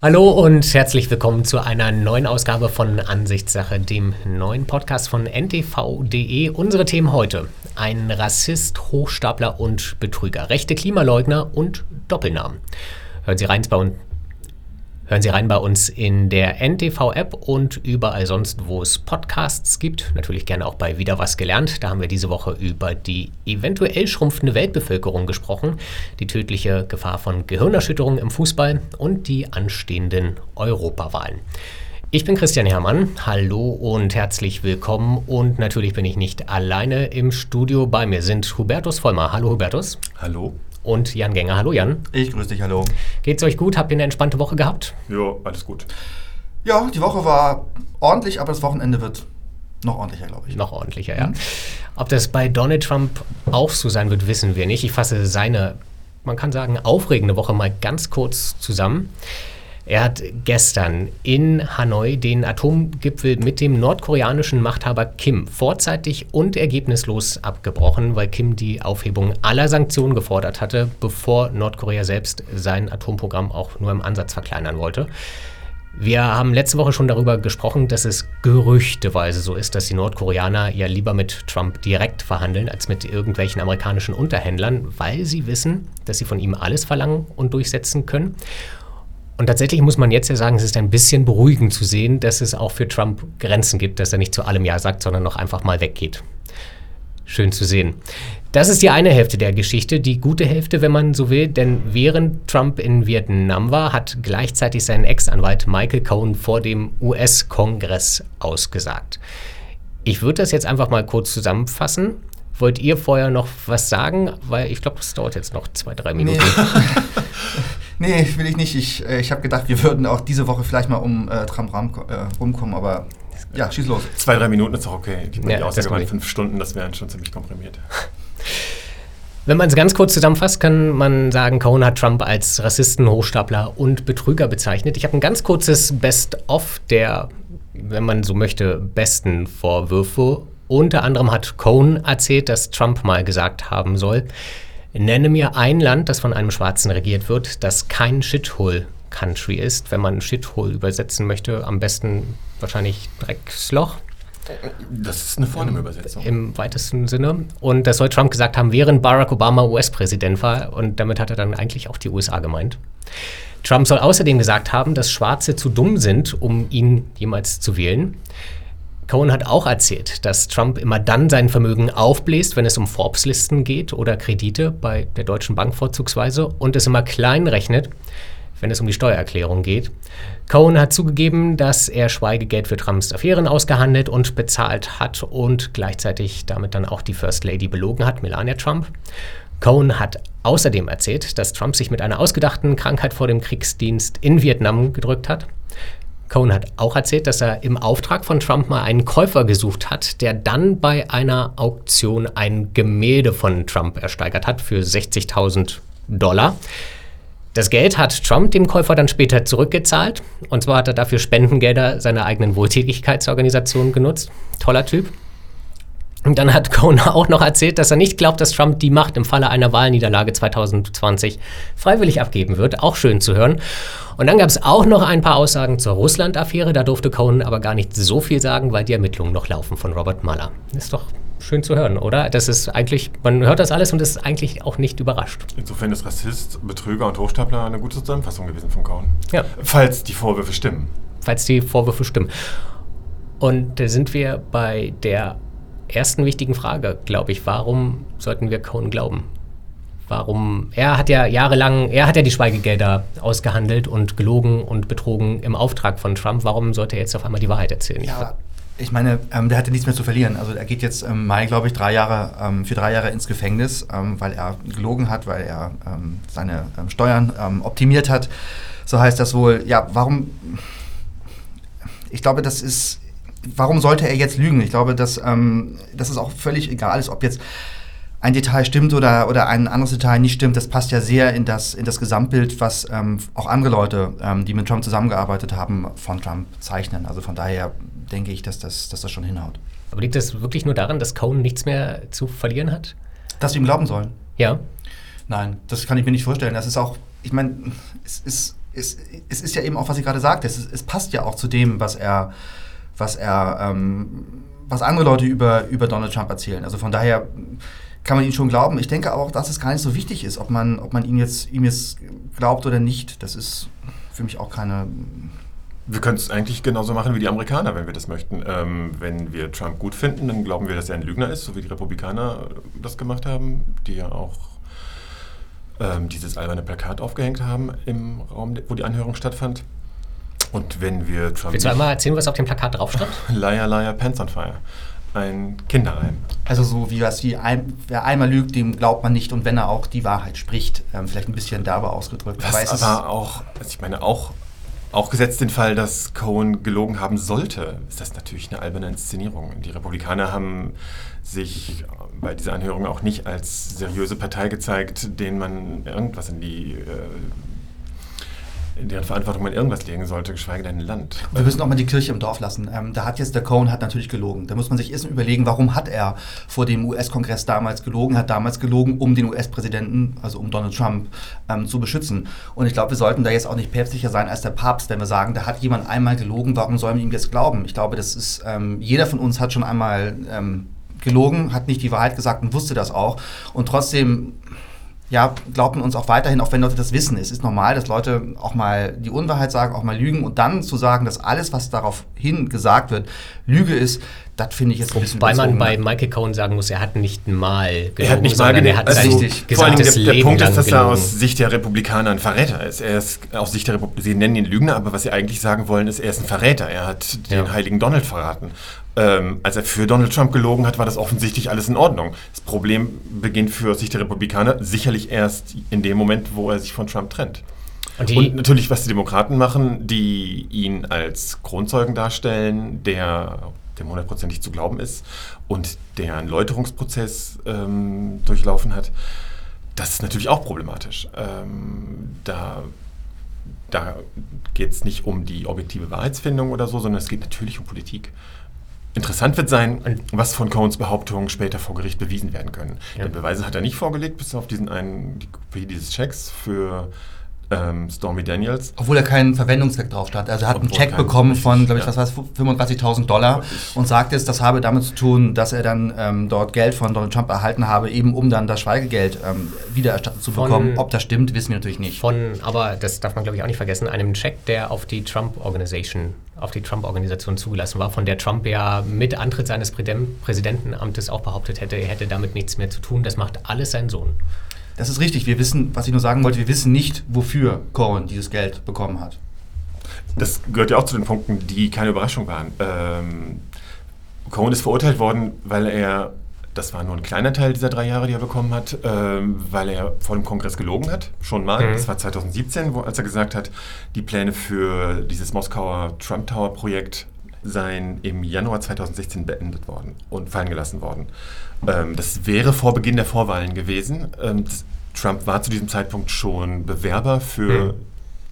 Hallo und herzlich willkommen zu einer neuen Ausgabe von Ansichtssache, dem neuen Podcast von ntv.de. Unsere Themen heute: Ein Rassist, Hochstapler und Betrüger, rechte Klimaleugner und Doppelnamen. Hören Sie rein bei Hören Sie rein bei uns in der NTV-App und überall sonst, wo es Podcasts gibt. Natürlich gerne auch bei Wieder was gelernt. Da haben wir diese Woche über die eventuell schrumpfende Weltbevölkerung gesprochen, die tödliche Gefahr von Gehirnerschütterung im Fußball und die anstehenden Europawahlen. Ich bin Christian Herrmann. Hallo und herzlich willkommen. Und natürlich bin ich nicht alleine im Studio. Bei mir sind Hubertus Vollmer. Hallo Hubertus. Hallo und Jan Gänger. Hallo Jan. Ich grüße dich, hallo. Geht's euch gut? Habt ihr eine entspannte Woche gehabt? Ja, alles gut. Ja, die Woche war ordentlich, aber das Wochenende wird noch ordentlicher, glaube ich. Noch ordentlicher, ja. Mhm. Ob das bei Donald Trump auch so sein wird, wissen wir nicht. Ich fasse seine, man kann sagen, aufregende Woche mal ganz kurz zusammen. Er hat gestern in Hanoi den Atomgipfel mit dem nordkoreanischen Machthaber Kim vorzeitig und ergebnislos abgebrochen, weil Kim die Aufhebung aller Sanktionen gefordert hatte, bevor Nordkorea selbst sein Atomprogramm auch nur im Ansatz verkleinern wollte. Wir haben letzte Woche schon darüber gesprochen, dass es gerüchteweise so ist, dass die Nordkoreaner ja lieber mit Trump direkt verhandeln als mit irgendwelchen amerikanischen Unterhändlern, weil sie wissen, dass sie von ihm alles verlangen und durchsetzen können. Und tatsächlich muss man jetzt ja sagen, es ist ein bisschen beruhigend zu sehen, dass es auch für Trump Grenzen gibt, dass er nicht zu allem Ja sagt, sondern noch einfach mal weggeht. Schön zu sehen. Das ist die eine Hälfte der Geschichte, die gute Hälfte, wenn man so will, denn während Trump in Vietnam war, hat gleichzeitig sein Ex-Anwalt Michael Cohen vor dem US-Kongress ausgesagt. Ich würde das jetzt einfach mal kurz zusammenfassen. Wollt ihr vorher noch was sagen? Weil ich glaube, das dauert jetzt noch zwei, drei Minuten. Nee. Nee, will ich nicht. Ich, äh, ich habe gedacht, wir würden auch diese Woche vielleicht mal um äh, Tram Ram, äh, rumkommen, aber ja, schieß los. Zwei, drei Minuten ist doch okay. Die, ja, die Aussage waren fünf Stunden, das wären schon ziemlich komprimiert. Wenn man es ganz kurz zusammenfasst, kann man sagen, Cohen hat Trump als Rassisten, Hochstapler und Betrüger bezeichnet. Ich habe ein ganz kurzes Best-of der, wenn man so möchte, besten Vorwürfe. Unter anderem hat Cohen erzählt, dass Trump mal gesagt haben soll, Nenne mir ein Land, das von einem Schwarzen regiert wird, das kein Shithole-Country ist. Wenn man Shithole übersetzen möchte, am besten wahrscheinlich Drecksloch. Das ist eine vornehme Übersetzung. Im weitesten Sinne. Und das soll Trump gesagt haben, während Barack Obama US-Präsident war. Und damit hat er dann eigentlich auch die USA gemeint. Trump soll außerdem gesagt haben, dass Schwarze zu dumm sind, um ihn jemals zu wählen. Cohen hat auch erzählt, dass Trump immer dann sein Vermögen aufbläst, wenn es um Forbes-Listen geht oder Kredite, bei der Deutschen Bank vorzugsweise, und es immer klein rechnet, wenn es um die Steuererklärung geht. Cohen hat zugegeben, dass er Schweigegeld für Trumps Affären ausgehandelt und bezahlt hat und gleichzeitig damit dann auch die First Lady belogen hat, Melania Trump. Cohen hat außerdem erzählt, dass Trump sich mit einer ausgedachten Krankheit vor dem Kriegsdienst in Vietnam gedrückt hat. Cohen hat auch erzählt, dass er im Auftrag von Trump mal einen Käufer gesucht hat, der dann bei einer Auktion ein Gemälde von Trump ersteigert hat für 60.000 Dollar. Das Geld hat Trump dem Käufer dann später zurückgezahlt. Und zwar hat er dafür Spendengelder seiner eigenen Wohltätigkeitsorganisation genutzt. Toller Typ. Und dann hat Cohn auch noch erzählt, dass er nicht glaubt, dass Trump die Macht im Falle einer Wahlniederlage 2020 freiwillig abgeben wird. Auch schön zu hören. Und dann gab es auch noch ein paar Aussagen zur Russland-Affäre. Da durfte Cohn aber gar nicht so viel sagen, weil die Ermittlungen noch laufen von Robert Mueller. Ist doch schön zu hören, oder? Das ist eigentlich, man hört das alles und ist eigentlich auch nicht überrascht. Insofern ist Rassist, Betrüger und Hochstapler eine gute Zusammenfassung gewesen von Cohn. Ja. Falls die Vorwürfe stimmen. Falls die Vorwürfe stimmen. Und da sind wir bei der ersten wichtigen Frage, glaube ich. Warum sollten wir Cohn glauben? Warum? Er hat ja jahrelang, er hat ja die Schweigegelder ausgehandelt und gelogen und betrogen im Auftrag von Trump. Warum sollte er jetzt auf einmal die Wahrheit erzählen? Ja, ich meine, ähm, der hatte nichts mehr zu verlieren. Also er geht jetzt im Mai, glaube ich, drei Jahre, ähm, für drei Jahre ins Gefängnis, ähm, weil er gelogen hat, weil er ähm, seine ähm, Steuern ähm, optimiert hat. So heißt das wohl. Ja, warum? Ich glaube, das ist warum sollte er jetzt lügen? Ich glaube, dass, ähm, dass es auch völlig egal ist, ob jetzt ein Detail stimmt oder, oder ein anderes Detail nicht stimmt. Das passt ja sehr in das, in das Gesamtbild, was ähm, auch andere Leute, ähm, die mit Trump zusammengearbeitet haben, von Trump zeichnen. Also von daher denke ich, dass das, dass das schon hinhaut. Aber liegt das wirklich nur daran, dass Cohen nichts mehr zu verlieren hat? Dass wir ihm glauben sollen. Ja. Nein, das kann ich mir nicht vorstellen. Das ist auch, ich meine, es ist es, es ist ja eben auch, was ich gerade sagte, es, es passt ja auch zu dem, was er, was er, ähm, was andere Leute über, über Donald Trump erzählen. Also von daher kann man ihn schon glauben. Ich denke auch, dass es gar nicht so wichtig ist, ob man, ob man ihn jetzt, ihm jetzt glaubt oder nicht. Das ist für mich auch keine. Wir können es eigentlich genauso machen wie die Amerikaner, wenn wir das möchten. Ähm, wenn wir Trump gut finden, dann glauben wir, dass er ein Lügner ist, so wie die Republikaner das gemacht haben, die ja auch ähm, dieses alberne Plakat aufgehängt haben im Raum, wo die Anhörung stattfand. Und wenn wir Trump. Willst du einmal erzählen, was auf dem Plakat drauf stand? Liar, Liar, Pants on Fire. Ein Kinderreim. Also so wie was wie ein, wer einmal lügt, dem glaubt man nicht und wenn er auch die Wahrheit spricht, ähm, vielleicht ein bisschen dabei ausgedrückt. Was aber auch, also ich meine auch, auch gesetzt den Fall, dass Cohen gelogen haben sollte, ist das natürlich eine alberne Inszenierung. Die Republikaner haben sich bei dieser Anhörung auch nicht als seriöse Partei gezeigt, denen man irgendwas in die äh, in deren Verantwortung man irgendwas legen sollte, geschweige denn ein Land. Wir müssen auch mal die Kirche im Dorf lassen. Ähm, da hat jetzt der Cohen hat natürlich gelogen. Da muss man sich erst überlegen, warum hat er vor dem US-Kongress damals gelogen, hat damals gelogen, um den US-Präsidenten, also um Donald Trump, ähm, zu beschützen. Und ich glaube, wir sollten da jetzt auch nicht päpstlicher sein als der Papst, wenn wir sagen, da hat jemand einmal gelogen, warum sollen wir ihm jetzt glauben? Ich glaube, das ist, ähm, jeder von uns hat schon einmal ähm, gelogen, hat nicht die Wahrheit gesagt und wusste das auch. Und trotzdem ja, glauben uns auch weiterhin, auch wenn Leute das wissen. Es ist normal, dass Leute auch mal die Unwahrheit sagen, auch mal lügen und dann zu sagen, dass alles, was daraufhin gesagt wird, Lüge ist, das finde ich jetzt ein bisschen Wobei man bei Michael Cohen sagen muss, er hat nicht mal gelogen, er hat nicht mal gelogen. Er hat also, vor allem der, der Punkt ist, dass gelogen. er aus Sicht der Republikaner ein Verräter ist. Er ist aus Sicht der Republikaner, sie nennen ihn Lügner, aber was sie eigentlich sagen wollen, ist, er ist ein Verräter. Er hat den ja. heiligen Donald verraten. Ähm, als er für Donald Trump gelogen hat, war das offensichtlich alles in Ordnung. Das Problem beginnt für Sicht der Republikaner sicherlich erst in dem Moment, wo er sich von Trump trennt. Und, und, natürlich, was die Demokraten machen, die ihn als Kronzeugen darstellen, der dem hundertprozentig zu glauben ist und der einen Läuterungsprozess ähm, durchlaufen hat, das ist natürlich auch problematisch. Ähm, da da geht es nicht um die objektive Wahrheitsfindung oder so, sondern es geht natürlich um Politik. Interessant wird sein, was von Cohns Behauptungen später vor Gericht bewiesen werden können. Ja. Denn Beweise hat er nicht vorgelegt, bis auf diesen einen, die Kopie dieses Checks für ähm, Stormy Daniels. Obwohl er keinen Verwendungszweck drauf stand. Also er hat Obwohl einen Check bekommen von, glaube ich, ja. was war es, 35.000 Dollar und sagt jetzt, das habe damit zu tun, dass er dann ähm, dort Geld von Donald Trump erhalten habe, eben um dann das Schweigegeld ähm, wiedererstattet zu bekommen. Von, Ob das stimmt, wissen wir natürlich nicht. Von, aber das darf man, glaube ich, auch nicht vergessen, einem Check, der auf die Trump Organization auf die Trump-Organisation zugelassen war, von der Trump ja mit Antritt seines Präsidentenamtes auch behauptet hätte, er hätte damit nichts mehr zu tun. Das macht alles sein Sohn. Das ist richtig. Wir wissen, was ich nur sagen wollte, wir wissen nicht, wofür Cohen dieses Geld bekommen hat. Das gehört ja auch zu den Punkten, die keine Überraschung waren. Ähm, Cohen ist verurteilt worden, weil er, das war nur ein kleiner Teil dieser drei Jahre, die er bekommen hat, ähm, weil er vor dem Kongress gelogen hat, schon mal. Mhm. Das war 2017, wo, als er gesagt hat, die Pläne für dieses Moskauer Trump Tower Projekt seien im Januar 2016 beendet worden und fallen gelassen worden. Ähm, das wäre vor Beginn der Vorwahlen gewesen. Ähm, Trump war zu diesem Zeitpunkt schon Bewerber für mhm.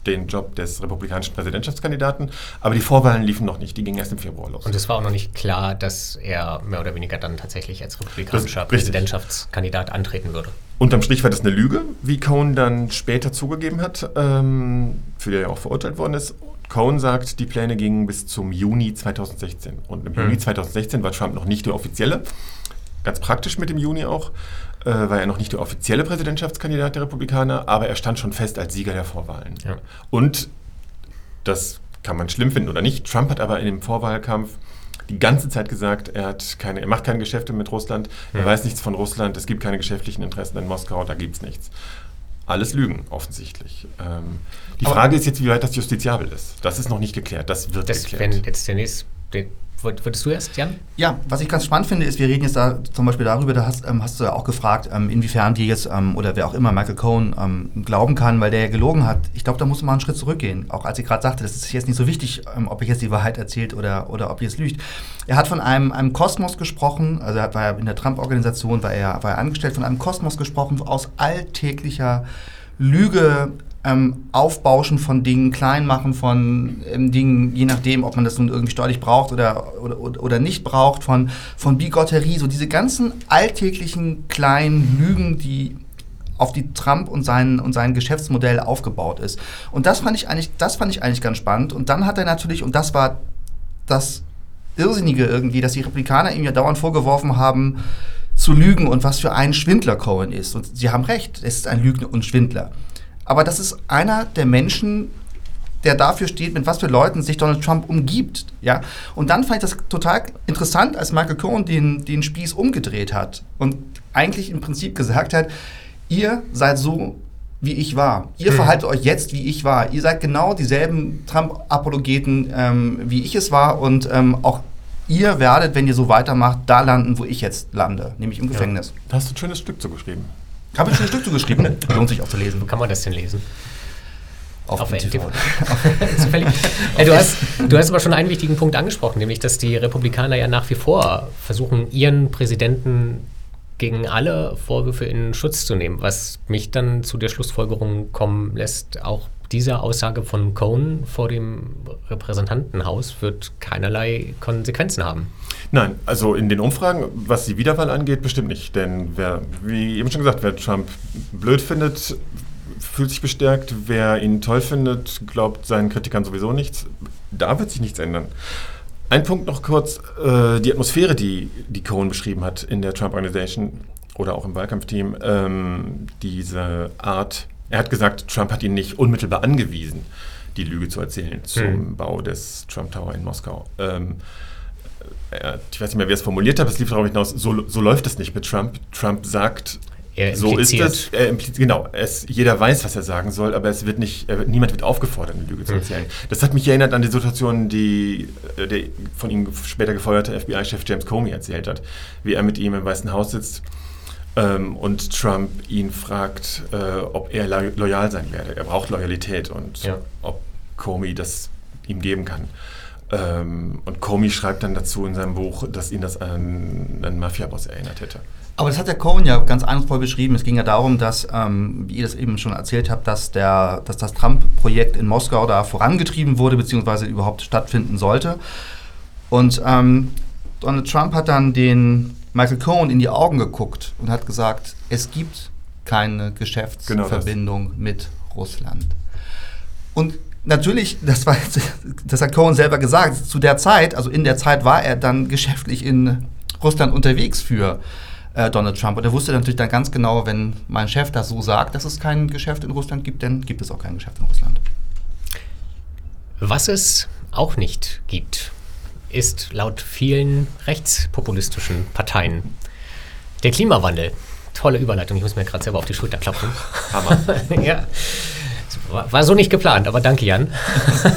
den Job des republikanischen Präsidentschaftskandidaten, aber die Vorwahlen liefen noch nicht, die gingen erst im Februar los. Und es war auch noch nicht klar, dass er mehr oder weniger dann tatsächlich als republikanischer Präsidentschaftskandidat antreten würde. Unterm Strich war das eine Lüge, wie Cohn dann später zugegeben hat, ähm, für die er ja auch verurteilt worden ist. Cohn sagt, die Pläne gingen bis zum Juni 2016. Und im mhm. Juni 2016 war Trump noch nicht der offizielle ganz praktisch mit dem Juni auch, äh, war er noch nicht der offizielle Präsidentschaftskandidat der Republikaner, aber er stand schon fest als Sieger der Vorwahlen. Ja. Und das kann man schlimm finden oder nicht. Trump hat aber in dem Vorwahlkampf die ganze Zeit gesagt, er, hat keine, er macht keine Geschäfte mit Russland, ja. er weiß nichts von Russland, es gibt keine geschäftlichen Interessen in Moskau, da gibt es nichts. Alles Lügen, offensichtlich. Ähm, die aber Frage ist jetzt, wie weit das justiziabel ist. Das ist noch nicht geklärt. Das wird das, geklärt. Wenn jetzt der nächste Würdest du erst, Jan? Ja, was ich ganz spannend finde, ist, wir reden jetzt da zum Beispiel darüber, da hast, ähm, hast du ja auch gefragt, ähm, inwiefern dir jetzt ähm, oder wer auch immer Michael Cohen ähm, glauben kann, weil der ja gelogen hat. Ich glaube, da muss man einen Schritt zurückgehen. Auch als ich gerade sagte, das ist jetzt nicht so wichtig, ähm, ob er jetzt die Wahrheit erzählt oder, oder ob er es lügt. Er hat von einem, einem Kosmos gesprochen, also er war ja in der Trump-Organisation, war er, war er angestellt, von einem Kosmos gesprochen aus alltäglicher Lüge, ähm, Aufbauschen von Dingen, Kleinmachen von ähm, Dingen, je nachdem, ob man das nun irgendwie steuerlich braucht oder, oder, oder nicht braucht, von, von Bigotterie, so diese ganzen alltäglichen kleinen Lügen, die auf die Trump und sein, und sein Geschäftsmodell aufgebaut ist. Und das fand ich eigentlich, das fand ich eigentlich ganz spannend. Und dann hat er natürlich, und das war das Irrsinnige irgendwie, dass die Republikaner ihm ja dauernd vorgeworfen haben, zu lügen und was für ein Schwindler Cohen ist. Und sie haben recht, es ist ein Lügner und Schwindler. Aber das ist einer der Menschen, der dafür steht, mit was für Leuten sich Donald Trump umgibt. Ja? Und dann fand ich das total interessant, als Michael Cohen den, den Spieß umgedreht hat und eigentlich im Prinzip gesagt hat, ihr seid so, wie ich war. Ihr mhm. verhaltet euch jetzt, wie ich war. Ihr seid genau dieselben Trump-Apologeten, ähm, wie ich es war. Und ähm, auch ihr werdet, wenn ihr so weitermacht, da landen, wo ich jetzt lande, nämlich im Gefängnis. Ja. Da hast du ein schönes Stück zugeschrieben. Habe ich ein schönes Stück zugeschrieben? Lohnt sich auch zu lesen. Wo kann man das denn lesen? Auf, auf NTV. ja, du, hast, du hast aber schon einen wichtigen Punkt angesprochen, nämlich dass die Republikaner ja nach wie vor versuchen, ihren Präsidenten gegen alle Vorwürfe in Schutz zu nehmen, was mich dann zu der Schlussfolgerung kommen lässt, auch diese Aussage von Cohn vor dem Repräsentantenhaus wird keinerlei Konsequenzen haben. Nein, also in den Umfragen, was die Wiederwahl angeht, bestimmt nicht. Denn wer, wie eben schon gesagt, wer Trump blöd findet, fühlt sich bestärkt. Wer ihn toll findet, glaubt seinen Kritikern sowieso nichts. Da wird sich nichts ändern. Ein Punkt noch kurz, äh, die Atmosphäre, die, die Cohen beschrieben hat in der Trump Organization oder auch im Wahlkampfteam, ähm, diese Art, er hat gesagt, Trump hat ihn nicht unmittelbar angewiesen, die Lüge zu erzählen zum hm. Bau des Trump Tower in Moskau. Ähm, er, ich weiß nicht mehr, wer es formuliert hat, aber es lief darauf hinaus, so, so läuft es nicht mit Trump. Trump sagt so ist es. Er genau. Es, jeder weiß, was er sagen soll, aber es wird nicht, er, niemand wird aufgefordert, eine Lüge zu hm. erzählen. Das hat mich erinnert an die Situation, die äh, der von ihm später gefeuerte FBI-Chef James Comey erzählt hat, wie er mit ihm im Weißen Haus sitzt ähm, und Trump ihn fragt, äh, ob er loyal sein werde. Er braucht Loyalität und ja. ob Comey das ihm geben kann. Ähm, und Comey schreibt dann dazu in seinem Buch, dass ihn das an einen Mafia-Boss erinnert hätte. Aber das hat der Cohen ja ganz eindrucksvoll beschrieben. Es ging ja darum, dass, ähm, wie ihr das eben schon erzählt habt, dass, der, dass das Trump-Projekt in Moskau da vorangetrieben wurde, beziehungsweise überhaupt stattfinden sollte. Und ähm, Donald Trump hat dann den Michael Cohen in die Augen geguckt und hat gesagt, es gibt keine Geschäftsverbindung genau mit Russland. Und natürlich, das, war, das hat Cohen selber gesagt, zu der Zeit, also in der Zeit war er dann geschäftlich in Russland unterwegs für äh, Donald Trump. Und er wusste natürlich dann ganz genau, wenn mein Chef das so sagt, dass es kein Geschäft in Russland gibt, dann gibt es auch kein Geschäft in Russland. Was es auch nicht gibt, ist laut vielen rechtspopulistischen Parteien der Klimawandel. Tolle Überleitung, ich muss mir gerade selber auf die Schulter klopfen. Hammer. ja. War so nicht geplant, aber danke, Jan.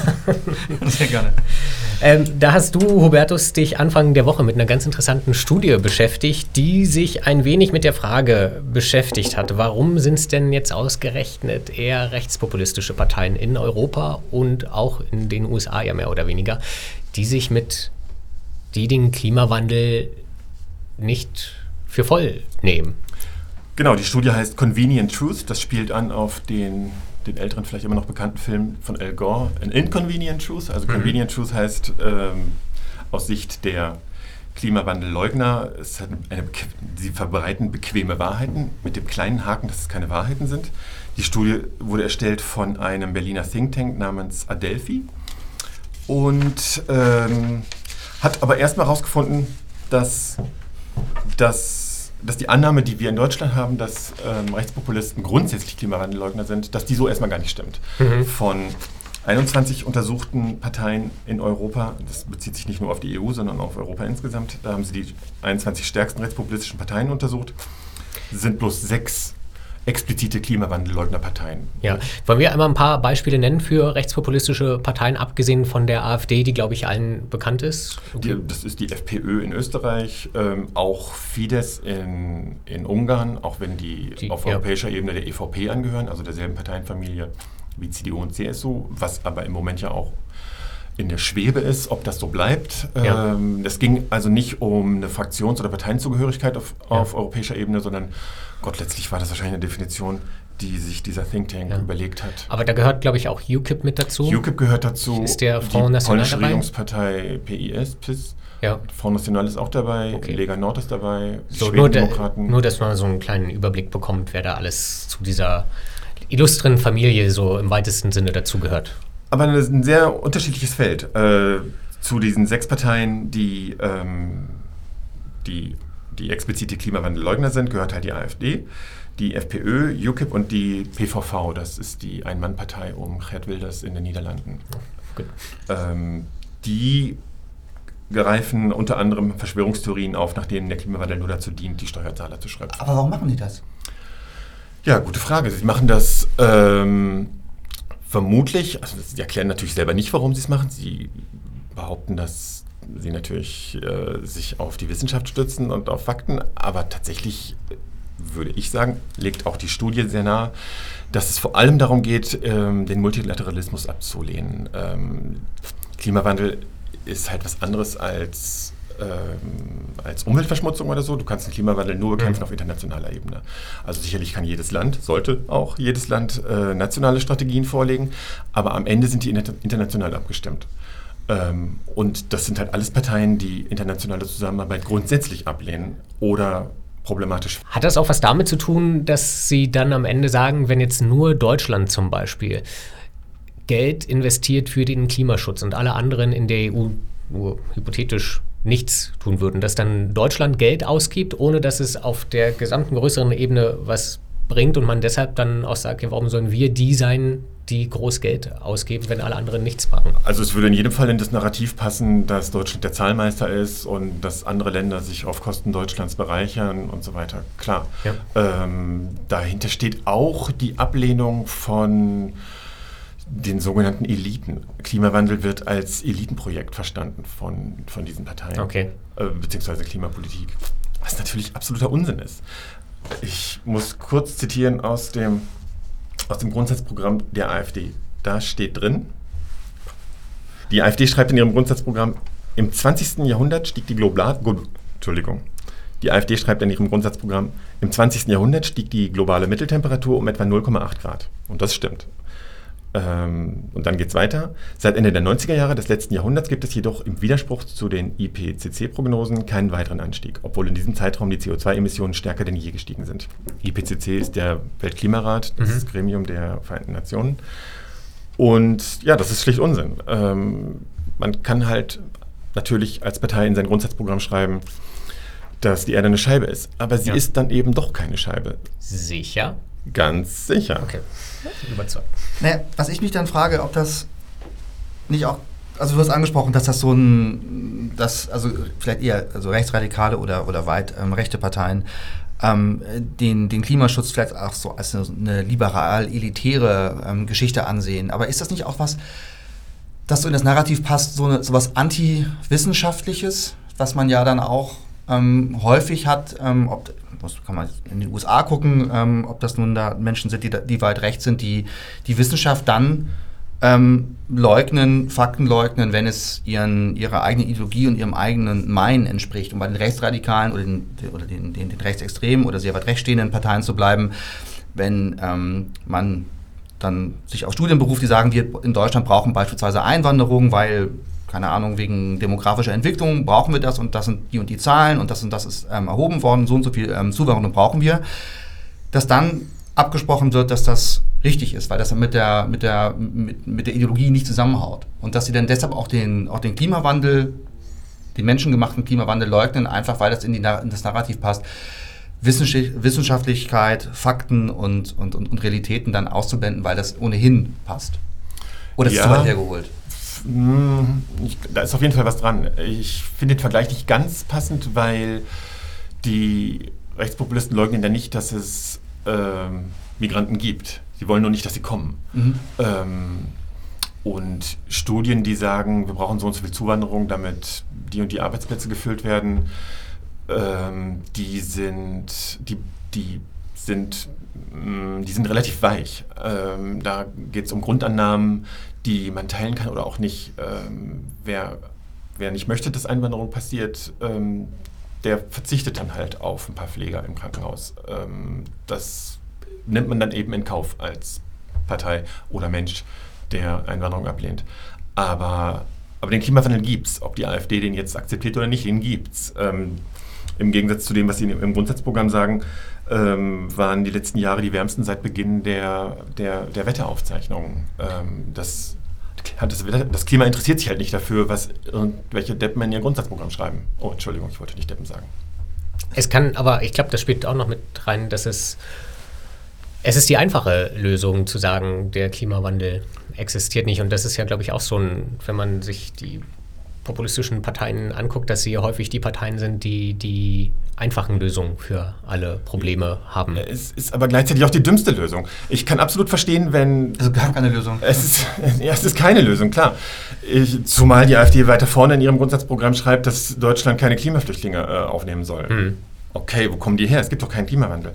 Sehr gerne. Ähm, da hast du, Hubertus, dich Anfang der Woche mit einer ganz interessanten Studie beschäftigt, die sich ein wenig mit der Frage beschäftigt hat, warum sind es denn jetzt ausgerechnet eher rechtspopulistische Parteien in Europa und auch in den USA ja mehr oder weniger, die sich mit die den Klimawandel nicht für voll nehmen. Genau, die Studie heißt Convenient Truth. Das spielt an auf den den älteren, vielleicht immer noch bekannten Film von Al Gore, An Inconvenient Truth. Also mhm. Convenient Truth heißt ähm, aus Sicht der Klimawandelleugner, es hat eine, sie verbreiten bequeme Wahrheiten mit dem kleinen Haken, dass es keine Wahrheiten sind. Die Studie wurde erstellt von einem Berliner Think Tank namens Adelphi und ähm, hat aber erstmal herausgefunden, dass das dass die Annahme, die wir in Deutschland haben, dass ähm, Rechtspopulisten grundsätzlich Klimawandelleugner sind, dass die so erstmal gar nicht stimmt. Mhm. Von 21 untersuchten Parteien in Europa, das bezieht sich nicht nur auf die EU, sondern auf Europa insgesamt, da haben sie die 21 stärksten rechtspopulistischen Parteien untersucht, sind bloß sechs explizite Klimawandelleugnerparteien. Ja, wollen wir einmal ein paar Beispiele nennen für rechtspopulistische Parteien, abgesehen von der AfD, die, glaube ich, allen bekannt ist? Die, das ist die FPÖ in Österreich, ähm, auch Fidesz in, in Ungarn, auch wenn die, die auf ja. europäischer Ebene der EVP angehören, also derselben Parteienfamilie wie CDU und CSU, was aber im Moment ja auch in der Schwebe ist, ob das so bleibt. Ja. Ähm, es ging also nicht um eine Fraktions- oder Parteienzugehörigkeit auf, ja. auf europäischer Ebene, sondern Gott, letztlich war das wahrscheinlich eine Definition, die sich dieser Think Tank ja. überlegt hat. Aber da gehört, glaube ich, auch UKIP mit dazu. UKIP gehört dazu. Ist der Front die polnische Regierungspartei PIS, PIS Ja. Front National ist auch dabei, okay. Lega Nord ist dabei, so, nur, de, nur, dass man so einen kleinen Überblick bekommt, wer da alles zu dieser illustren Familie so im weitesten Sinne dazugehört. Aber ein sehr unterschiedliches Feld. Äh, zu diesen sechs Parteien, die, ähm, die, die explizite Klimawandelleugner sind, gehört halt die AfD, die FPÖ, UKIP und die PVV. Das ist die Ein-Mann-Partei um Gerd Wilders in den Niederlanden. Ähm, die greifen unter anderem Verschwörungstheorien auf, nach denen der Klimawandel nur dazu dient, die Steuerzahler zu schreiben. Aber warum machen die das? Ja, gute Frage. Sie machen das ähm, vermutlich, also sie erklären natürlich selber nicht, warum sie es machen. Sie behaupten, dass sie natürlich äh, sich auf die Wissenschaft stützen und auf Fakten, aber tatsächlich würde ich sagen, legt auch die Studie sehr nahe, dass es vor allem darum geht, ähm, den Multilateralismus abzulehnen. Ähm, Klimawandel ist halt was anderes als, ähm, als Umweltverschmutzung oder so. Du kannst den Klimawandel nur bekämpfen mhm. auf internationaler Ebene. Also sicherlich kann jedes Land, sollte auch jedes Land äh, nationale Strategien vorlegen, aber am Ende sind die international abgestimmt. Ähm, und das sind halt alles Parteien, die internationale Zusammenarbeit grundsätzlich ablehnen oder problematisch. Hat das auch was damit zu tun, dass Sie dann am Ende sagen, wenn jetzt nur Deutschland zum Beispiel Geld investiert für den Klimaschutz und alle anderen in der EU nur hypothetisch nichts tun würden, dass dann Deutschland Geld ausgibt, ohne dass es auf der gesamten größeren Ebene was bringt und man deshalb dann auch sagt, ja, warum sollen wir die sein, die groß Geld ausgeben, wenn alle anderen nichts machen? Also es würde in jedem Fall in das Narrativ passen, dass Deutschland der Zahlmeister ist und dass andere Länder sich auf Kosten Deutschlands bereichern und so weiter. Klar. Ja. Ähm, dahinter steht auch die Ablehnung von den sogenannten Eliten. Klimawandel wird als Elitenprojekt verstanden von, von diesen Parteien, okay. äh, beziehungsweise Klimapolitik, was natürlich absoluter Unsinn ist. Ich muss kurz zitieren aus dem, aus dem Grundsatzprogramm der AfD. Da steht drin, die AfD schreibt in ihrem Grundsatzprogramm, im 20. Jahrhundert stieg die globale, Entschuldigung, die AfD schreibt in ihrem Grundsatzprogramm, im 20. Jahrhundert stieg die globale Mitteltemperatur um etwa 0,8 Grad. Und das stimmt. Ähm, und dann geht es weiter. Seit Ende der 90er Jahre des letzten Jahrhunderts gibt es jedoch im Widerspruch zu den IPCC-Prognosen keinen weiteren Anstieg, obwohl in diesem Zeitraum die CO2-Emissionen stärker denn je gestiegen sind. IPCC ist der Weltklimarat, das mhm. ist das Gremium der Vereinten Nationen. Und ja, das ist schlicht Unsinn. Ähm, man kann halt natürlich als Partei in sein Grundsatzprogramm schreiben, dass die Erde eine Scheibe ist. Aber sie ja. ist dann eben doch keine Scheibe. Sicher? Ganz sicher. Okay. Überzeugt. Naja, was ich mich dann frage, ob das nicht auch, also du hast angesprochen, dass das so ein, dass, also vielleicht eher also rechtsradikale oder, oder weit ähm, rechte Parteien ähm, den, den Klimaschutz vielleicht auch so als eine, eine liberal-elitäre ähm, Geschichte ansehen. Aber ist das nicht auch was, das so in das Narrativ passt, so, eine, so was Anti-Wissenschaftliches, was man ja dann auch ähm, häufig hat, ähm, ob, kann man in den USA gucken, ähm, ob das nun da Menschen sind, die, die weit rechts sind, die die Wissenschaft dann ähm, leugnen, Fakten leugnen, wenn es ihren, ihrer eigenen Ideologie und ihrem eigenen Meinen entspricht. Und bei den Rechtsradikalen oder den, oder den, den, den Rechtsextremen oder sehr weit rechts stehenden Parteien zu bleiben, wenn ähm, man dann sich auf Studien beruft, die sagen, wir in Deutschland brauchen beispielsweise Einwanderung, weil keine Ahnung, wegen demografischer Entwicklung brauchen wir das und das sind die und die Zahlen und das und das ist ähm, erhoben worden, so und so viel ähm, Zuwanderung brauchen wir, dass dann abgesprochen wird, dass das richtig ist, weil das mit der, mit der, mit, mit der Ideologie nicht zusammenhaut. Und dass sie dann deshalb auch den, auch den Klimawandel, den menschengemachten Klimawandel leugnen, einfach weil das in, die, in das Narrativ passt. Wissenschaftlichkeit, Fakten und, und, und, und Realitäten dann auszublenden, weil das ohnehin passt. Oder ist ja. zu weit hergeholt? Hm, ich, da ist auf jeden Fall was dran. Ich finde den Vergleich nicht ganz passend, weil die Rechtspopulisten leugnen ja nicht, dass es ähm, Migranten gibt. Sie wollen nur nicht, dass sie kommen. Mhm. Ähm, und Studien, die sagen, wir brauchen so und so viel Zuwanderung, damit die und die Arbeitsplätze gefüllt werden, ähm, die sind, die, die sind, mm, die sind relativ weich. Ähm, da geht es um Grundannahmen, die man teilen kann oder auch nicht. Ähm, wer, wer nicht möchte, dass Einwanderung passiert, ähm, der verzichtet dann halt auf ein paar Pfleger im Krankenhaus. Ähm, das nimmt man dann eben in Kauf als Partei oder Mensch, der Einwanderung ablehnt. Aber Aber den Klimawandel gibt es. Ob die AfD den jetzt akzeptiert oder nicht, den gibt es. Ähm, Im Gegensatz zu dem, was Sie im Grundsatzprogramm sagen, ähm, waren die letzten Jahre die wärmsten seit Beginn der, der, der Wetteraufzeichnungen. Ähm, das, das, das, Klima interessiert sich halt nicht dafür, was irgendwelche Deppen in ihr Grundsatzprogramm schreiben. Oh, Entschuldigung, ich wollte nicht Deppen sagen. Es kann, aber ich glaube, das spielt auch noch mit rein, dass es es ist die einfache Lösung zu sagen, der Klimawandel existiert nicht. Und das ist ja, glaube ich, auch so ein, wenn man sich die populistischen Parteien anguckt, dass sie häufig die Parteien sind, die die einfachen Lösungen für alle Probleme haben. Es ist aber gleichzeitig auch die dümmste Lösung. Ich kann absolut verstehen, wenn... Also gar keine Lösung. Es ist, ja, es ist keine Lösung, klar. Ich, zumal die AfD weiter vorne in ihrem Grundsatzprogramm schreibt, dass Deutschland keine Klimaflüchtlinge äh, aufnehmen soll. Hm. Okay, wo kommen die her? Es gibt doch keinen Klimawandel.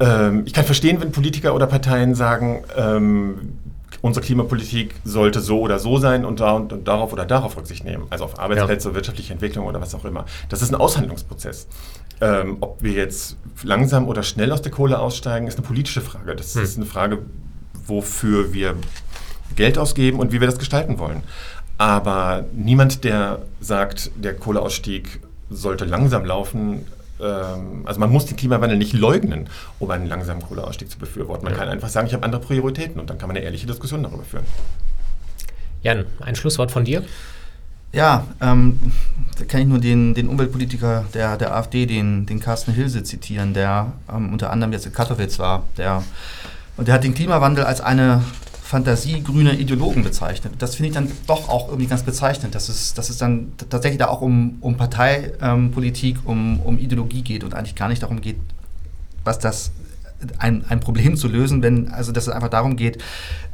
Ähm, ich kann verstehen, wenn Politiker oder Parteien sagen, ähm, unsere Klimapolitik sollte so oder so sein und, da und, und darauf oder darauf Rücksicht nehmen. Also auf Arbeitsplätze, ja. wirtschaftliche Entwicklung oder was auch immer. Das ist ein Aushandlungsprozess. Ähm, ob wir jetzt langsam oder schnell aus der Kohle aussteigen, ist eine politische Frage. Das hm. ist eine Frage, wofür wir Geld ausgeben und wie wir das gestalten wollen. Aber niemand, der sagt, der Kohleausstieg sollte langsam laufen, also man muss den Klimawandel nicht leugnen, um einen langsamen Kohleausstieg zu befürworten. Man kann einfach sagen, ich habe andere Prioritäten und dann kann man eine ehrliche Diskussion darüber führen. Jan, ein Schlusswort von dir? Ja, ähm, da kann ich nur den, den Umweltpolitiker der, der AfD, den, den Carsten Hilse, zitieren, der ähm, unter anderem jetzt in Katowice war. Der, und der hat den Klimawandel als eine fantasiegrüne Ideologen bezeichnet. Das finde ich dann doch auch irgendwie ganz bezeichnend, dass es, dass es dann tatsächlich da auch um, um Parteipolitik, ähm, um, um Ideologie geht und eigentlich gar nicht darum geht, was das ein, ein Problem zu lösen, wenn, also dass es einfach darum geht,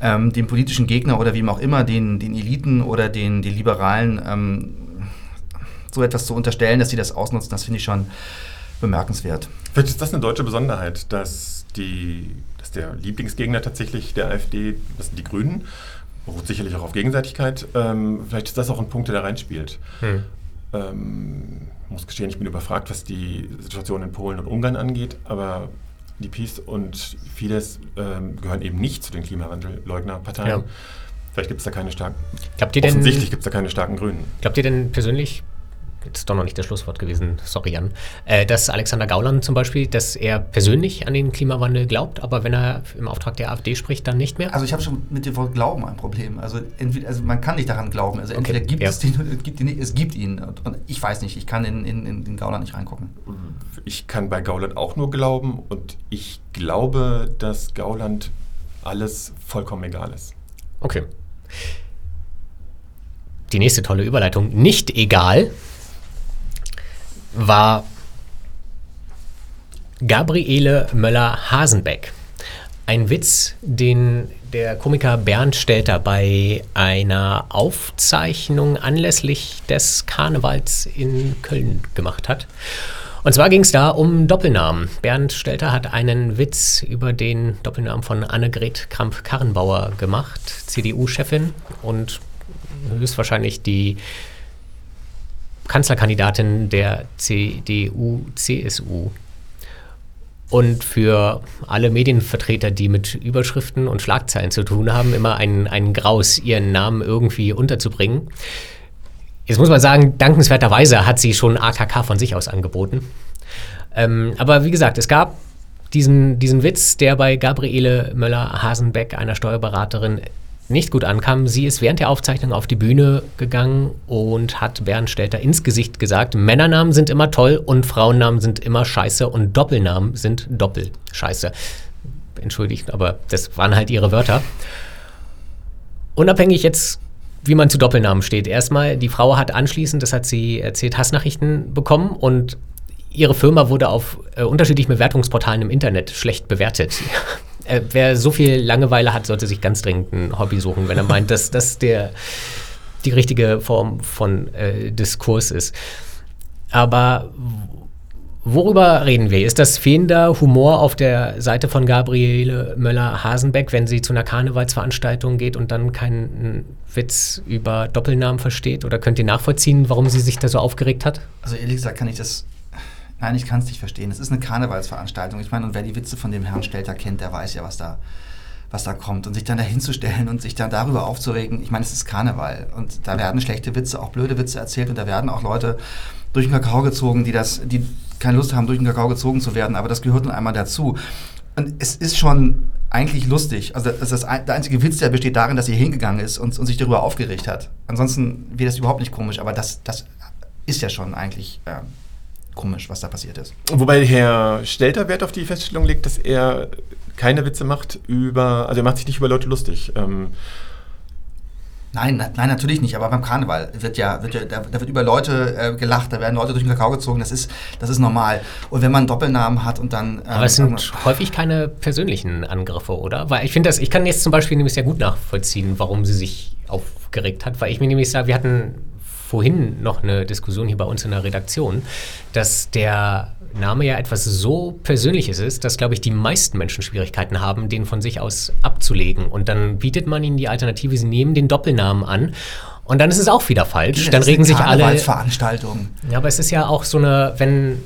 ähm, dem politischen Gegner oder wem auch immer, den, den Eliten oder den, den Liberalen ähm, so etwas zu unterstellen, dass sie das ausnutzen, das finde ich schon bemerkenswert. Vielleicht ist das eine deutsche Besonderheit, dass die der Lieblingsgegner tatsächlich der AfD, das sind die Grünen. Beruht sicherlich auch auf Gegenseitigkeit. Ähm, vielleicht ist das auch ein Punkt, der da reinspielt. Hm. Ähm, muss gestehen, ich bin überfragt, was die Situation in Polen und Ungarn angeht, aber die PiS und Fidesz ähm, gehören eben nicht zu den Klimawandelleugnerparteien. Ja. Vielleicht gibt es da keine starken. Glaubt ihr offensichtlich gibt es da keine starken Grünen. Glaubt ihr denn persönlich, jetzt ist doch noch nicht das Schlusswort gewesen, sorry Jan, äh, dass Alexander Gauland zum Beispiel, dass er persönlich an den Klimawandel glaubt, aber wenn er im Auftrag der AfD spricht, dann nicht mehr? Also ich habe schon mit dem Wort Glauben ein Problem. Also, entweder, also man kann nicht daran glauben. Also entweder okay, gibt ja. es den oder gibt ihn. Es gibt ihn. Und ich weiß nicht, ich kann in, in, in den Gauland nicht reingucken. Ich kann bei Gauland auch nur glauben und ich glaube, dass Gauland alles vollkommen egal ist. Okay. Die nächste tolle Überleitung. Nicht egal war Gabriele Möller-Hasenbeck. Ein Witz, den der Komiker Bernd Stelter bei einer Aufzeichnung anlässlich des Karnevals in Köln gemacht hat. Und zwar ging es da um Doppelnamen. Bernd Stelter hat einen Witz über den Doppelnamen von Annegret Kramp-Karrenbauer gemacht, CDU-Chefin und höchstwahrscheinlich die Kanzlerkandidatin der CDU-CSU. Und für alle Medienvertreter, die mit Überschriften und Schlagzeilen zu tun haben, immer ein, ein Graus, ihren Namen irgendwie unterzubringen. Jetzt muss man sagen, dankenswerterweise hat sie schon AKK von sich aus angeboten. Ähm, aber wie gesagt, es gab diesen, diesen Witz, der bei Gabriele Möller-Hasenbeck, einer Steuerberaterin, nicht gut ankam. Sie ist während der Aufzeichnung auf die Bühne gegangen und hat Bernd Stelter ins Gesicht gesagt, Männernamen sind immer toll und Frauennamen sind immer scheiße und Doppelnamen sind doppelscheiße. Entschuldigt, aber das waren halt ihre Wörter. Unabhängig jetzt, wie man zu Doppelnamen steht. Erstmal, die Frau hat anschließend, das hat sie erzählt, Hassnachrichten bekommen und ihre Firma wurde auf äh, unterschiedlichen Bewertungsportalen im Internet schlecht bewertet. äh, wer so viel Langeweile hat, sollte sich ganz dringend ein Hobby suchen, wenn er meint, dass das die richtige Form von äh, Diskurs ist. Aber worüber reden wir? Ist das fehlender Humor auf der Seite von Gabriele Möller-Hasenbeck, wenn sie zu einer Karnevalsveranstaltung geht und dann keinen Witz über Doppelnamen versteht? Oder könnt ihr nachvollziehen, warum sie sich da so aufgeregt hat? Also ehrlich gesagt kann ich das Nein, ich kann es nicht verstehen. Es ist eine Karnevalsveranstaltung. Ich meine, und wer die Witze von dem Herrn Stelter kennt, der weiß ja, was da, was da kommt. Und sich dann dahinzustellen und sich dann darüber aufzuregen. Ich meine, es ist Karneval und da werden schlechte Witze, auch blöde Witze erzählt und da werden auch Leute durch den Kakao gezogen, die das, die keine Lust haben, durch den Kakao gezogen zu werden, aber das gehört nun einmal dazu. Und es ist schon eigentlich lustig. Also das, das, der einzige Witz, der besteht darin, dass sie hingegangen ist und, und sich darüber aufgeregt hat. Ansonsten wäre das überhaupt nicht komisch, aber das, das ist ja schon eigentlich äh, komisch, was da passiert ist. Wobei Herr Stelter Wert auf die Feststellung legt, dass er keine Witze macht über, also er macht sich nicht über Leute lustig. Ähm, Nein, nein, natürlich nicht. Aber beim Karneval wird ja, wird ja da, da wird über Leute äh, gelacht, da werden Leute durch den Kakao gezogen. Das ist, das ist normal. Und wenn man einen Doppelnamen hat und dann. Ähm, aber es sind häufig keine persönlichen Angriffe, oder? Weil ich finde das, ich kann jetzt zum Beispiel nämlich sehr gut nachvollziehen, warum sie sich aufgeregt hat, weil ich mir nämlich sage, wir hatten vorhin noch eine Diskussion hier bei uns in der Redaktion, dass der Name ja etwas so Persönliches ist, dass, glaube ich, die meisten Menschen Schwierigkeiten haben, den von sich aus abzulegen. Und dann bietet man ihnen die Alternative, sie nehmen den Doppelnamen an. Und dann ist es auch wieder falsch. Ja, dann regen sich alle. Veranstaltung. Ja, aber es ist ja auch so eine, wenn.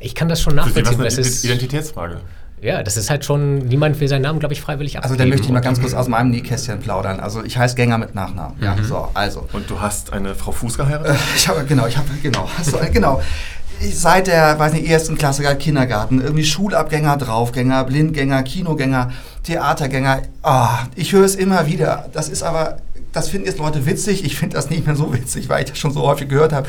Ich kann das schon nachvollziehen. Das ist Identitätsfrage. Ja, das ist halt schon, niemand will seinen Namen, glaube ich, freiwillig abgeben. Also dann möchte ich mal ganz kurz aus meinem Nähkästchen plaudern. Also ich heiße Gänger mit Nachnamen. Ja, mhm. so, also. Und du hast eine Frau Fuß geheiratet? Äh, ich habe, genau, ich habe, genau, so, genau. Ich, seit der, weiß nicht, ersten Klasse, Kindergarten, irgendwie Schulabgänger, Draufgänger, Blindgänger, Kinogänger, Theatergänger. Oh, ich höre es immer wieder. Das ist aber das finden jetzt Leute witzig. Ich finde das nicht mehr so witzig, weil ich das schon so häufig gehört habe.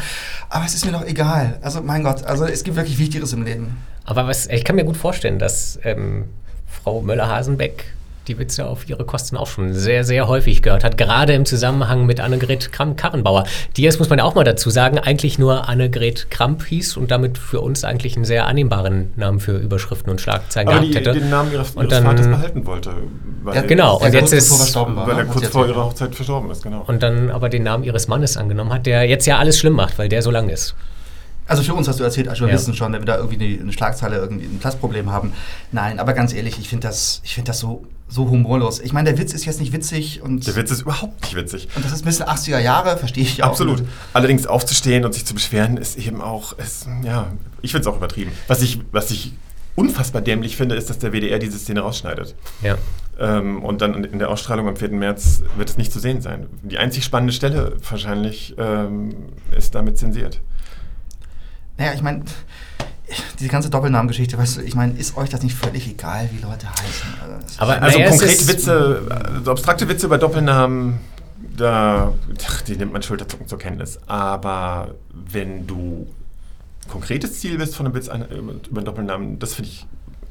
Aber es ist mir doch egal. Also, mein Gott, also es gibt wirklich Wichtigeres im Leben. Aber was, ich kann mir gut vorstellen, dass ähm, Frau Möller-Hasenbeck die Witze auf ihre Kosten auch schon sehr, sehr häufig gehört hat. Gerade im Zusammenhang mit Annegret Kramp-Karrenbauer, die jetzt, muss man ja auch mal dazu sagen, eigentlich nur Annegret Kramp hieß und damit für uns eigentlich einen sehr annehmbaren Namen für Überschriften und Schlagzeilen Aber gehabt die, hätte. den Namen ihres, und dann, Vaters behalten wollte. Weil ja, genau. Und jetzt ist, war, weil er kurz vor ihrer Hochzeit verstorben ist, genau. Und dann aber den Namen ihres Mannes angenommen hat, der jetzt ja alles schlimm macht, weil der so lang ist. Also für uns hast du erzählt, als Journalisten ja. schon, wenn wir da irgendwie eine, Schlagzeile, irgendwie ein Platzproblem haben. Nein, aber ganz ehrlich, ich finde das, find das so, so humorlos. Ich meine, der Witz ist jetzt nicht witzig und. Der Witz ist überhaupt nicht witzig. Und das ist ein bisschen 80er Jahre, verstehe ich auch. Absolut. Allerdings aufzustehen und sich zu beschweren, ist eben auch, ist, ja, ich finde es auch übertrieben. Was ich, was ich unfassbar dämlich finde, ist, dass der WDR diese Szene rausschneidet. Ja. Ähm, und dann in der Ausstrahlung am 4. März wird es nicht zu sehen sein. Die einzig spannende Stelle wahrscheinlich ähm, ist damit zensiert. Naja, ich meine, diese ganze Doppelnamengeschichte, weißt du, ich meine, ist euch das nicht völlig egal, wie Leute heißen? Also, Aber also naja, konkrete Witze, also abstrakte Witze über Doppelnamen, da, ach, die nimmt man Schulterzucken zur Kenntnis. Aber wenn du konkretes Ziel bist von einem Witz über einen Doppelnamen, das finde ich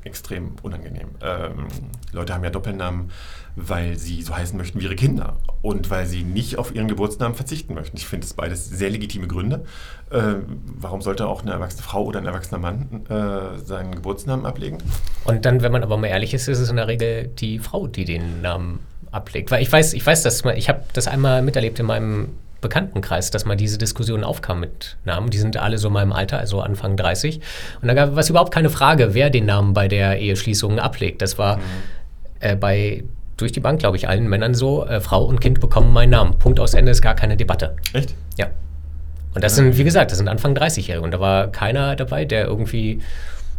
extrem unangenehm. Ähm, Leute haben ja Doppelnamen, weil sie so heißen möchten wie ihre Kinder und weil sie nicht auf ihren Geburtsnamen verzichten möchten. Ich finde es beides sehr legitime Gründe. Äh, warum sollte auch eine erwachsene Frau oder ein erwachsener Mann äh, seinen Geburtsnamen ablegen? Und dann, wenn man aber mal ehrlich ist, ist es in der Regel die Frau, die den Namen ablegt. Weil ich weiß, ich weiß, dass ich habe das einmal miterlebt in meinem Bekanntenkreis, dass mal diese Diskussion aufkam mit Namen. Die sind alle so in meinem Alter, also Anfang 30. Und da gab es überhaupt keine Frage, wer den Namen bei der Eheschließung ablegt. Das war mhm. äh, bei durch die Bank, glaube ich, allen Männern so, äh, Frau und Kind bekommen meinen Namen. Punkt aus Ende ist gar keine Debatte. Echt? Ja. Und das sind, wie gesagt, das sind Anfang 30-Jährige. Und da war keiner dabei, der irgendwie,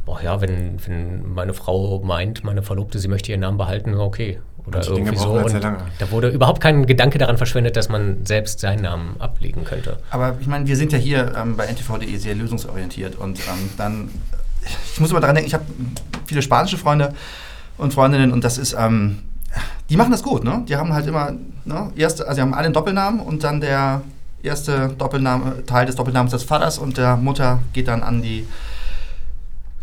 oh ja, wenn, wenn meine Frau meint, meine Verlobte, sie möchte ihren Namen behalten, okay, oder Manche irgendwie so. Und da wurde überhaupt kein Gedanke daran verschwendet, dass man selbst seinen Namen ablegen könnte. Aber ich meine, wir sind ja hier ähm, bei ntv.de sehr lösungsorientiert und ähm, dann, ich muss immer daran denken, ich habe viele spanische Freunde und Freundinnen und das ist, ähm, die machen das gut, ne? Die haben halt immer, ne, erste, also sie haben alle einen Doppelnamen und dann der erste Doppelname, Teil des Doppelnamens des Vaters und der Mutter geht dann an die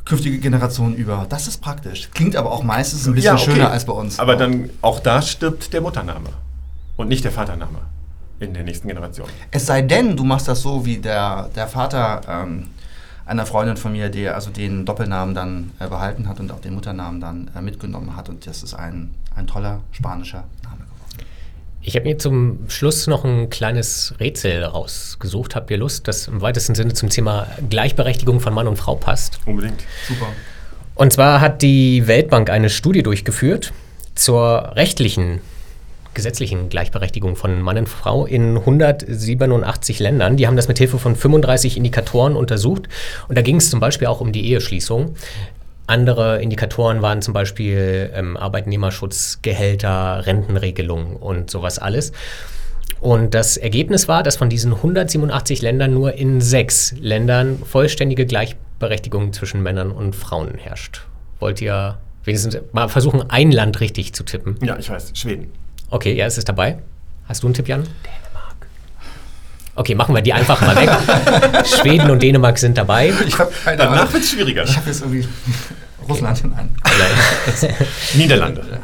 künftige Generation über. Das ist praktisch. Klingt aber auch meistens ein bisschen ja, okay. schöner als bei uns. Aber dann auch da stirbt der Muttername und nicht der Vatername in der nächsten Generation. Es sei denn, du machst das so wie der, der Vater ähm, einer Freundin von mir, der also den Doppelnamen dann äh, behalten hat und auch den Mutternamen dann äh, mitgenommen hat. Und das ist ein, ein toller spanischer. Ich habe mir zum Schluss noch ein kleines Rätsel rausgesucht. Habt ihr Lust, das im weitesten Sinne zum Thema Gleichberechtigung von Mann und Frau passt? Unbedingt. Super. Und zwar hat die Weltbank eine Studie durchgeführt zur rechtlichen, gesetzlichen Gleichberechtigung von Mann und Frau in 187 Ländern. Die haben das mit Hilfe von 35 Indikatoren untersucht. Und da ging es zum Beispiel auch um die Eheschließung. Andere Indikatoren waren zum Beispiel ähm, Arbeitnehmerschutz, Gehälter, Rentenregelungen und sowas alles. Und das Ergebnis war, dass von diesen 187 Ländern nur in sechs Ländern vollständige Gleichberechtigung zwischen Männern und Frauen herrscht. Wollt ihr wenigstens mal versuchen, ein Land richtig zu tippen? Ja, ich weiß, Schweden. Okay, ja, ist es dabei. Hast du einen Tipp, Jan? Dänemark. Okay, machen wir die einfach mal weg. Schweden und Dänemark sind dabei. Ich hab keine Danach wird es schwieriger. Ich habe jetzt irgendwie Russland an. Niederlande.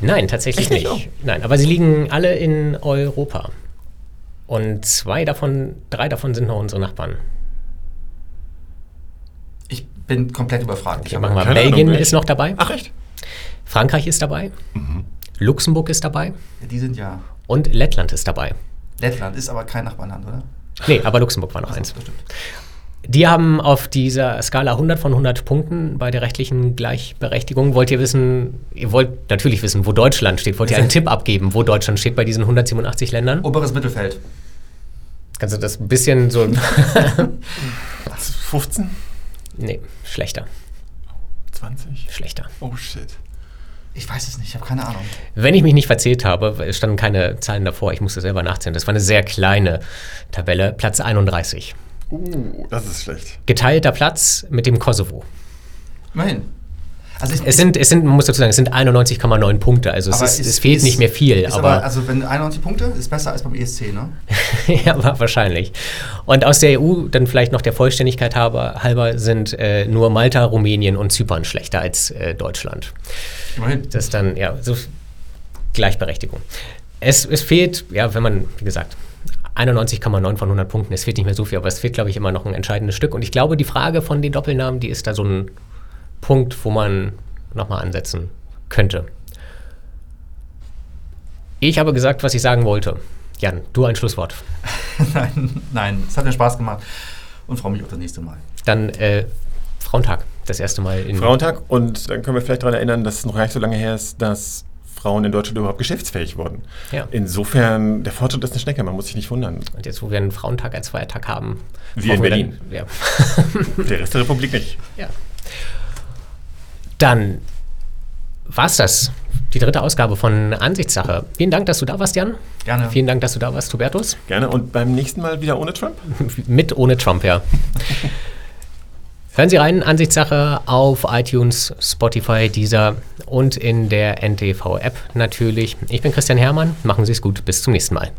Nein, tatsächlich nicht. nicht. Nein, aber sie liegen alle in Europa. Und zwei davon, drei davon sind noch unsere Nachbarn. Ich bin komplett überfragt. Okay, machen wir. Belgien Ahnung, ist noch dabei. Ach echt? Frankreich ist dabei. Mhm. Luxemburg ist dabei. Ja, die sind ja. Und Lettland ist dabei. Lettland ist aber kein Nachbarland, oder? Nee, aber Luxemburg war noch Ach, eins. Die haben auf dieser Skala 100 von 100 Punkten bei der rechtlichen Gleichberechtigung. Wollt ihr wissen, ihr wollt natürlich wissen, wo Deutschland steht. Wollt ihr einen Tipp abgeben, wo Deutschland steht bei diesen 187 Ländern? Oberes Mittelfeld. Kannst du das ein bisschen so. 15? Nee, schlechter. 20? Schlechter. Oh shit. Ich weiß es nicht, ich habe keine Ahnung. Wenn ich mich nicht verzählt habe, es standen keine Zahlen davor, ich musste selber nachzählen. Das war eine sehr kleine Tabelle, Platz 31. Uh, das ist schlecht. Geteilter Platz mit dem Kosovo. Immerhin. Also ich, es, sind, es sind, man muss dazu sagen, es sind 91,9 Punkte, also es, ist, ist, es fehlt ist, nicht mehr viel. Aber, aber, also wenn 91 Punkte ist besser als beim ESC, ne? ja, wahrscheinlich. Und aus der EU, dann vielleicht noch der Vollständigkeit halber, halber sind äh, nur Malta, Rumänien und Zypern schlechter als äh, Deutschland. Immerhin. Das ist dann, ja, so Gleichberechtigung. Es, es fehlt, ja, wenn man, wie gesagt, 91,9 von 100 Punkten. Es fehlt nicht mehr so viel, aber es fehlt, glaube ich, immer noch ein entscheidendes Stück. Und ich glaube, die Frage von den Doppelnamen, die ist da so ein Punkt, wo man nochmal ansetzen könnte. Ich habe gesagt, was ich sagen wollte. Jan, du ein Schlusswort. nein, nein, es hat mir Spaß gemacht und freue mich auf das nächste Mal. Dann äh, Frauentag, das erste Mal in. Frauentag und dann können wir vielleicht daran erinnern, dass es noch gar nicht so lange her ist, dass Frauen in Deutschland überhaupt geschäftsfähig wurden. Ja. Insofern, der Fortschritt ist eine Schnecke, man muss sich nicht wundern. Und jetzt, wo wir einen Frauentag als Feiertag haben. Wie in Berlin. Dann, ja. der Rest der Republik nicht. Ja. Dann war es das. Die dritte Ausgabe von Ansichtssache. Vielen Dank, dass du da warst, Jan. Gerne. Vielen Dank, dass du da warst, Hubertus. Gerne. Und beim nächsten Mal wieder ohne Trump? Mit ohne Trump, ja. Hören Sie rein, Ansichtssache auf iTunes, Spotify, Deezer und in der NTV-App natürlich. Ich bin Christian Hermann. Machen Sie es gut. Bis zum nächsten Mal.